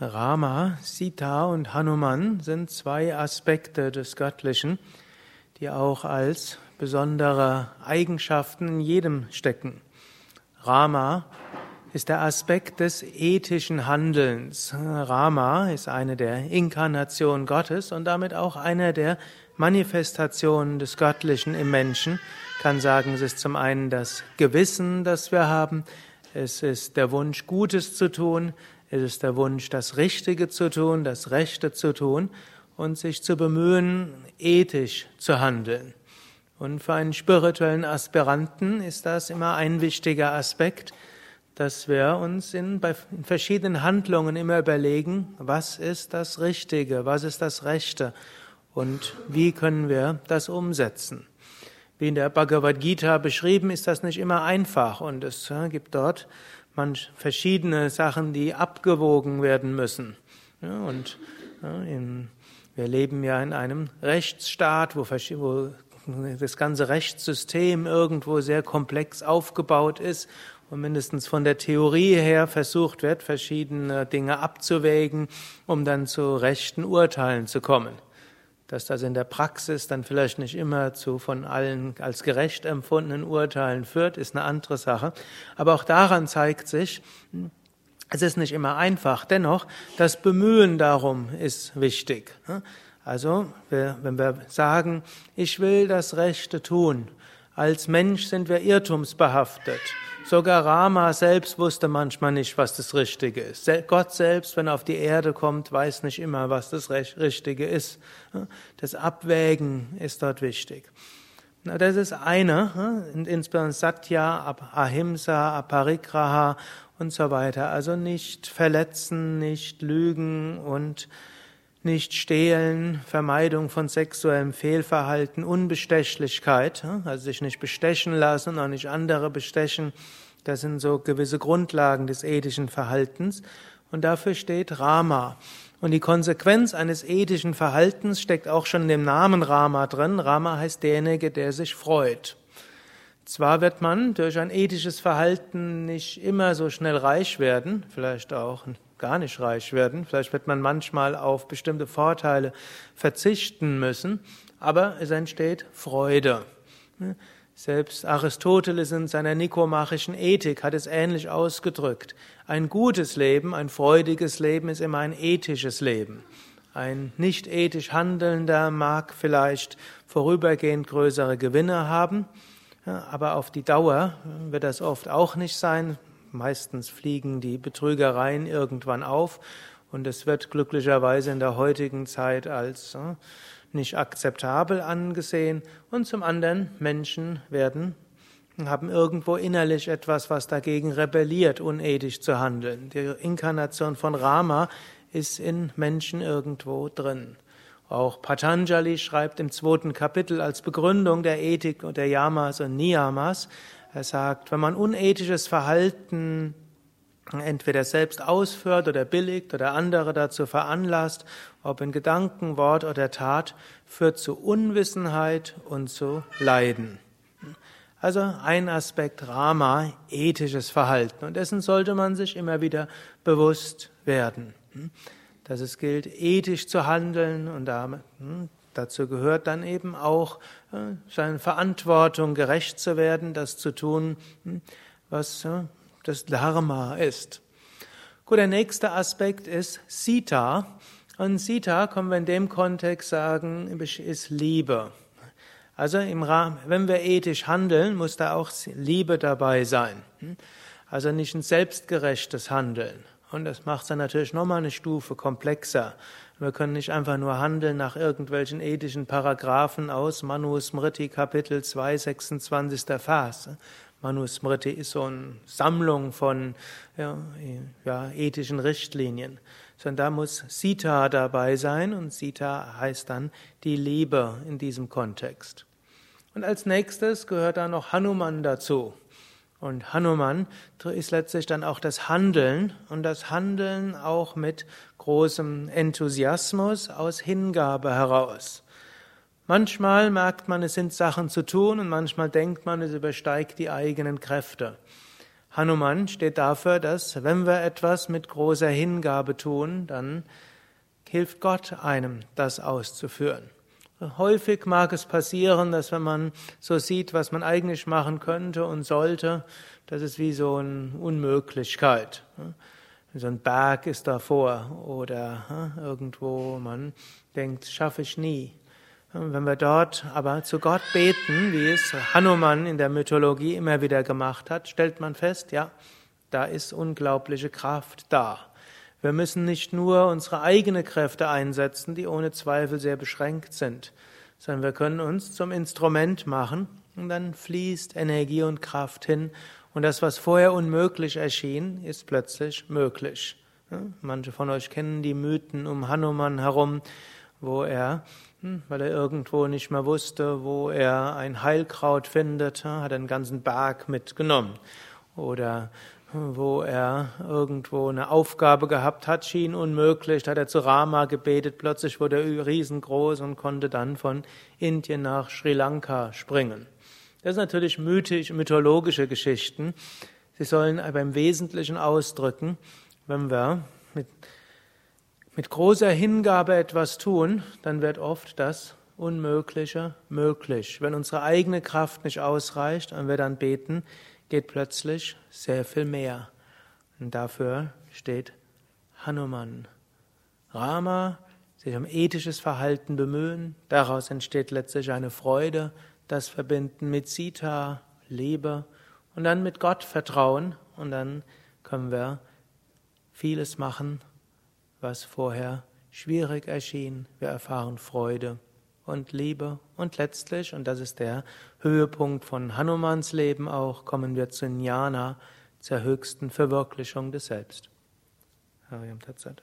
Rama, Sita und Hanuman sind zwei Aspekte des Göttlichen, die auch als besondere Eigenschaften in jedem stecken. Rama ist der Aspekt des ethischen Handelns. Rama ist eine der Inkarnationen Gottes und damit auch eine der Manifestationen des Göttlichen im Menschen. Ich kann sagen, es ist zum einen das Gewissen, das wir haben, es ist der Wunsch, Gutes zu tun, es ist der Wunsch, das Richtige zu tun, das Rechte zu tun und sich zu bemühen, ethisch zu handeln. Und für einen spirituellen Aspiranten ist das immer ein wichtiger Aspekt, dass wir uns in, bei verschiedenen Handlungen immer überlegen, was ist das Richtige, was ist das Rechte und wie können wir das umsetzen. Wie in der Bhagavad Gita beschrieben, ist das nicht immer einfach und es gibt dort manch verschiedene Sachen, die abgewogen werden müssen. Ja, und ja, in, wir leben ja in einem Rechtsstaat, wo, wo das ganze Rechtssystem irgendwo sehr komplex aufgebaut ist und mindestens von der Theorie her versucht wird, verschiedene Dinge abzuwägen, um dann zu rechten Urteilen zu kommen. Dass das in der Praxis dann vielleicht nicht immer zu von allen als gerecht empfundenen Urteilen führt, ist eine andere Sache. Aber auch daran zeigt sich, es ist nicht immer einfach. Dennoch, das Bemühen darum ist wichtig. Also, wenn wir sagen, ich will das Rechte tun, als Mensch sind wir irrtumsbehaftet. Sogar Rama selbst wusste manchmal nicht, was das Richtige ist. Gott selbst, wenn er auf die Erde kommt, weiß nicht immer, was das Richtige ist. Das Abwägen ist dort wichtig. Das ist eine, insbesondere Satya, Ahimsa, Aparigraha und so weiter. Also nicht verletzen, nicht lügen und nicht stehlen, Vermeidung von sexuellem Fehlverhalten, Unbestechlichkeit, also sich nicht bestechen lassen und auch nicht andere bestechen. Das sind so gewisse Grundlagen des ethischen Verhaltens. Und dafür steht Rama. Und die Konsequenz eines ethischen Verhaltens steckt auch schon in dem Namen Rama drin. Rama heißt derjenige, der sich freut. Zwar wird man durch ein ethisches Verhalten nicht immer so schnell reich werden, vielleicht auch gar nicht reich werden. Vielleicht wird man manchmal auf bestimmte Vorteile verzichten müssen, aber es entsteht Freude. Selbst Aristoteles in seiner nikomachischen Ethik hat es ähnlich ausgedrückt. Ein gutes Leben, ein freudiges Leben ist immer ein ethisches Leben. Ein nicht ethisch Handelnder mag vielleicht vorübergehend größere Gewinne haben, aber auf die Dauer wird das oft auch nicht sein. Meistens fliegen die Betrügereien irgendwann auf und es wird glücklicherweise in der heutigen Zeit als äh, nicht akzeptabel angesehen und zum anderen Menschen werden haben irgendwo innerlich etwas, was dagegen rebelliert, unethisch zu handeln. Die Inkarnation von Rama ist in Menschen irgendwo drin. Auch Patanjali schreibt im zweiten Kapitel als Begründung der Ethik und der Yamas und Niyamas, er sagt, wenn man unethisches Verhalten entweder selbst ausführt oder billigt oder andere dazu veranlasst, ob in Gedanken, Wort oder Tat, führt zu Unwissenheit und zu Leiden. Also ein Aspekt Rama, ethisches Verhalten. Und dessen sollte man sich immer wieder bewusst werden. Dass es gilt, ethisch zu handeln und damit, Dazu gehört dann eben auch äh, seine Verantwortung gerecht zu werden, das zu tun, hm, was äh, das Dharma ist. Gut, der nächste Aspekt ist Sita. Und Sita, können wir in dem Kontext sagen, ist Liebe. Also im Rahmen, wenn wir ethisch handeln, muss da auch Liebe dabei sein. Hm? Also nicht ein selbstgerechtes Handeln. Und das macht es dann natürlich nochmal eine Stufe komplexer. Wir können nicht einfach nur handeln nach irgendwelchen ethischen Paragraphen aus Manu Smriti Kapitel 2, 26. Vers. Manu Smriti ist so eine Sammlung von ja, ja, ethischen Richtlinien. Sondern da muss Sita dabei sein und Sita heißt dann die Liebe in diesem Kontext. Und als nächstes gehört da noch Hanuman dazu. Und Hanuman ist letztlich dann auch das Handeln und das Handeln auch mit großem Enthusiasmus aus Hingabe heraus. Manchmal merkt man, es sind Sachen zu tun und manchmal denkt man, es übersteigt die eigenen Kräfte. Hanuman steht dafür, dass wenn wir etwas mit großer Hingabe tun, dann hilft Gott einem, das auszuführen. Häufig mag es passieren, dass wenn man so sieht, was man eigentlich machen könnte und sollte, das ist wie so eine Unmöglichkeit. So ein Berg ist davor oder irgendwo man denkt, schaffe ich nie. Wenn wir dort aber zu Gott beten, wie es Hanuman in der Mythologie immer wieder gemacht hat, stellt man fest, ja, da ist unglaubliche Kraft da. Wir müssen nicht nur unsere eigenen Kräfte einsetzen, die ohne Zweifel sehr beschränkt sind, sondern wir können uns zum Instrument machen und dann fließt Energie und Kraft hin und das, was vorher unmöglich erschien, ist plötzlich möglich. Manche von euch kennen die Mythen um Hanuman herum, wo er hm, weil er irgendwo nicht mehr wusste, wo er ein Heilkraut findet, hat einen ganzen Berg mitgenommen. Oder hm, wo er irgendwo eine Aufgabe gehabt hat, schien unmöglich, hat er zu Rama gebetet, plötzlich wurde er riesengroß und konnte dann von Indien nach Sri Lanka springen. Das sind natürlich mythisch, mythologische Geschichten. Sie sollen aber im Wesentlichen ausdrücken, wenn wir mit mit großer Hingabe etwas tun, dann wird oft das Unmögliche möglich. Wenn unsere eigene Kraft nicht ausreicht und wir dann beten, geht plötzlich sehr viel mehr. Und dafür steht Hanuman. Rama, sich um ethisches Verhalten bemühen, daraus entsteht letztlich eine Freude, das Verbinden mit Sita, Liebe und dann mit Gott Vertrauen und dann können wir vieles machen was vorher schwierig erschien. Wir erfahren Freude und Liebe und letztlich, und das ist der Höhepunkt von Hanumans Leben auch, kommen wir zu Jnana, zur höchsten Verwirklichung des Selbst. Hariam Tatsat.